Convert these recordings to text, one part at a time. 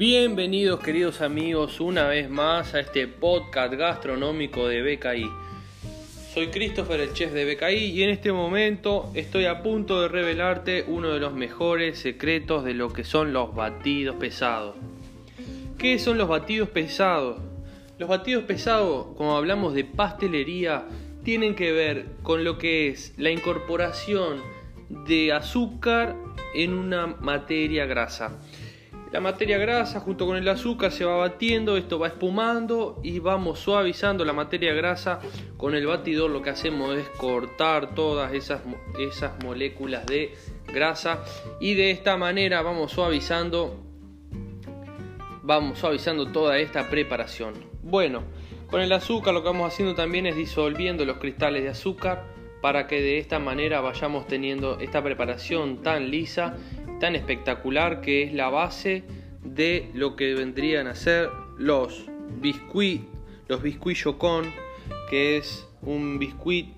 Bienvenidos queridos amigos una vez más a este podcast gastronómico de BKI. Soy Christopher, el chef de BKI, y en este momento estoy a punto de revelarte uno de los mejores secretos de lo que son los batidos pesados. ¿Qué son los batidos pesados? Los batidos pesados, como hablamos de pastelería, tienen que ver con lo que es la incorporación de azúcar en una materia grasa. La materia grasa junto con el azúcar se va batiendo, esto va espumando y vamos suavizando la materia grasa. Con el batidor lo que hacemos es cortar todas esas, esas moléculas de grasa y de esta manera vamos suavizando vamos suavizando toda esta preparación. Bueno, con el azúcar lo que vamos haciendo también es disolviendo los cristales de azúcar para que de esta manera vayamos teniendo esta preparación tan lisa tan espectacular que es la base de lo que vendrían a ser los biscuit, los biscuit chocón, que es un biscuit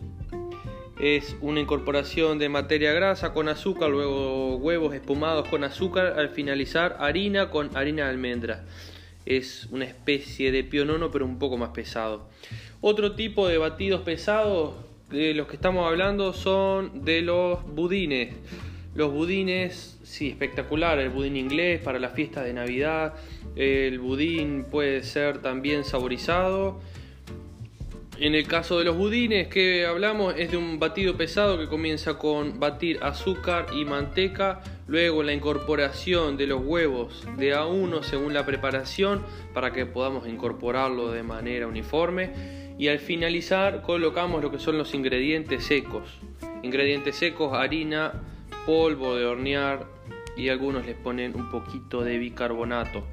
es una incorporación de materia grasa con azúcar, luego huevos espumados con azúcar, al finalizar harina con harina de almendra. Es una especie de pionono pero un poco más pesado. Otro tipo de batidos pesados de los que estamos hablando son de los budines. Los budines, sí, espectacular. El budín inglés para la fiesta de Navidad. El budín puede ser también saborizado. En el caso de los budines que hablamos es de un batido pesado que comienza con batir azúcar y manteca, luego la incorporación de los huevos de a uno según la preparación para que podamos incorporarlo de manera uniforme y al finalizar colocamos lo que son los ingredientes secos. Ingredientes secos, harina, polvo de hornear y algunos les ponen un poquito de bicarbonato.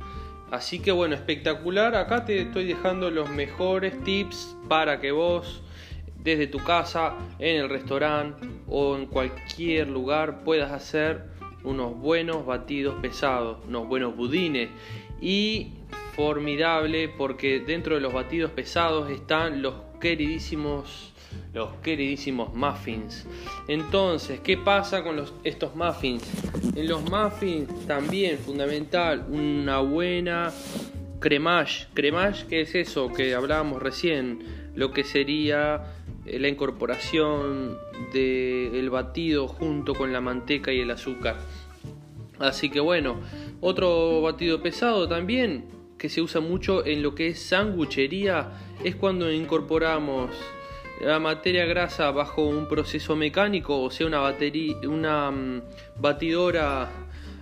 Así que bueno, espectacular. Acá te estoy dejando los mejores tips para que vos desde tu casa, en el restaurante o en cualquier lugar puedas hacer unos buenos batidos pesados, unos buenos budines y formidable porque dentro de los batidos pesados están los queridísimos los queridísimos muffins. Entonces, ¿qué pasa con estos muffins? En los muffins también fundamental una buena cremage. Cremage, ¿qué es eso que hablábamos recién? Lo que sería eh, la incorporación del batido junto con la manteca y el azúcar. Así que bueno, otro batido pesado también que se usa mucho en lo que es sanguchería es cuando incorporamos la materia grasa bajo un proceso mecánico, o sea, una, batería, una mm, batidora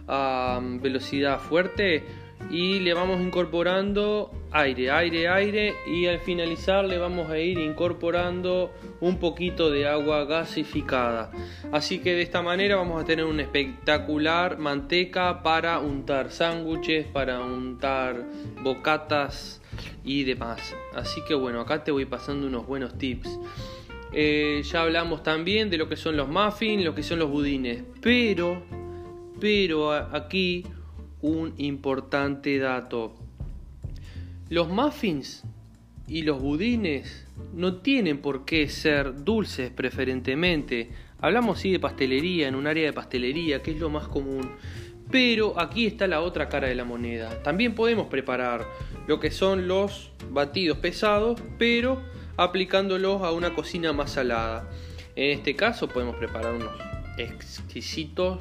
a mm, velocidad fuerte y le vamos incorporando aire, aire, aire y al finalizar le vamos a ir incorporando un poquito de agua gasificada. Así que de esta manera vamos a tener una espectacular manteca para untar sándwiches, para untar bocatas y demás. Así que bueno, acá te voy pasando unos buenos tips. Eh, ya hablamos también de lo que son los muffins, lo que son los budines. Pero, pero aquí un importante dato. Los muffins y los budines no tienen por qué ser dulces preferentemente. Hablamos sí de pastelería, en un área de pastelería, que es lo más común. Pero aquí está la otra cara de la moneda. También podemos preparar lo que son los batidos pesados, pero aplicándolos a una cocina más salada. En este caso podemos preparar unos exquisitos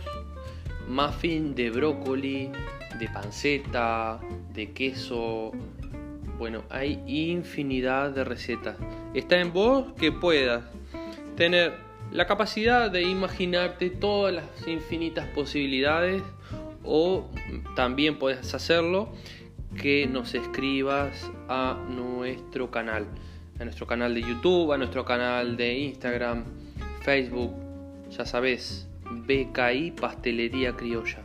muffin de brócoli, de panceta, de queso. Bueno, hay infinidad de recetas. Está en vos que puedas tener la capacidad de imaginarte todas las infinitas posibilidades o también puedes hacerlo que nos escribas a nuestro canal, a nuestro canal de YouTube, a nuestro canal de Instagram, Facebook, ya sabes, BKI Pastelería Criolla.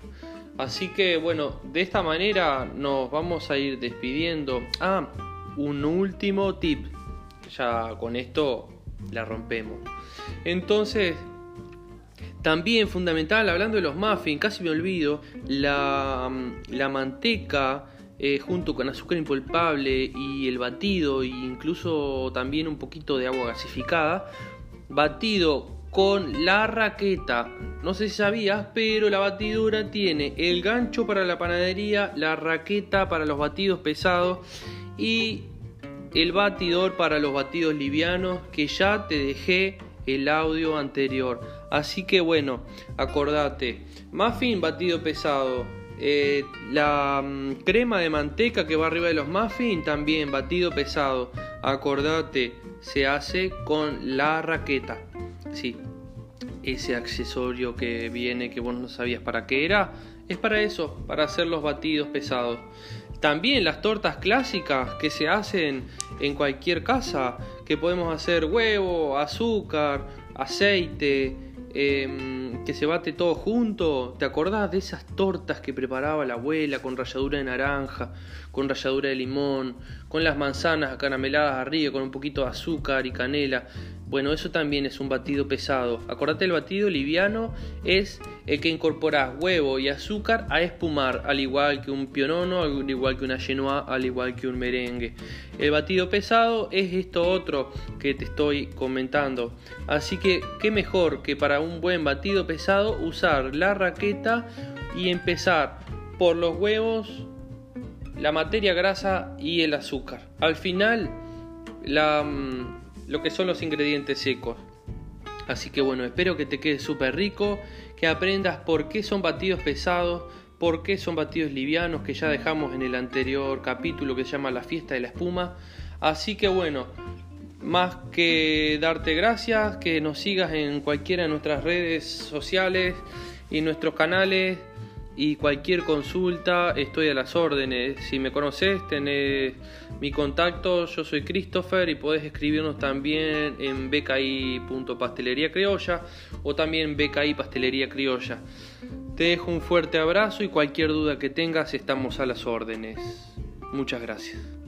Así que bueno, de esta manera nos vamos a ir despidiendo. Ah, un último tip. Ya con esto la rompemos. Entonces, también fundamental, hablando de los muffins, casi me olvido, la, la manteca eh, junto con azúcar impulpable y el batido e incluso también un poquito de agua gasificada, batido con la raqueta. No sé si sabías, pero la batidora tiene el gancho para la panadería, la raqueta para los batidos pesados y el batidor para los batidos livianos que ya te dejé el audio anterior. Así que bueno, acordate, muffin batido pesado, eh, la mm, crema de manteca que va arriba de los muffins también batido pesado. Acordate, se hace con la raqueta. Sí, ese accesorio que viene que vos no sabías para qué era, es para eso, para hacer los batidos pesados. También las tortas clásicas que se hacen en cualquier casa, que podemos hacer huevo, azúcar, aceite, em, que se bate todo junto. ¿Te acordás de esas tortas que preparaba la abuela con ralladura de naranja, con ralladura de limón, con las manzanas acarameladas arriba, con un poquito de azúcar y canela? Bueno, eso también es un batido pesado. Acordate, el batido liviano es el que incorpora huevo y azúcar a espumar, al igual que un pionono, al igual que una genoa, al igual que un merengue. El batido pesado es esto otro que te estoy comentando. Así que, qué mejor que para un buen batido pesado usar la raqueta y empezar por los huevos, la materia grasa y el azúcar. Al final, la mm, lo que son los ingredientes secos. Así que bueno, espero que te quede súper rico, que aprendas por qué son batidos pesados, por qué son batidos livianos, que ya dejamos en el anterior capítulo que se llama La fiesta de la espuma. Así que bueno, más que darte gracias, que nos sigas en cualquiera de nuestras redes sociales y nuestros canales y cualquier consulta estoy a las órdenes. Si me conoces, tenés mi contacto, yo soy Christopher y podés escribirnos también en bki.pastelería criolla o también bki pastelería criolla. Te dejo un fuerte abrazo y cualquier duda que tengas estamos a las órdenes. Muchas gracias.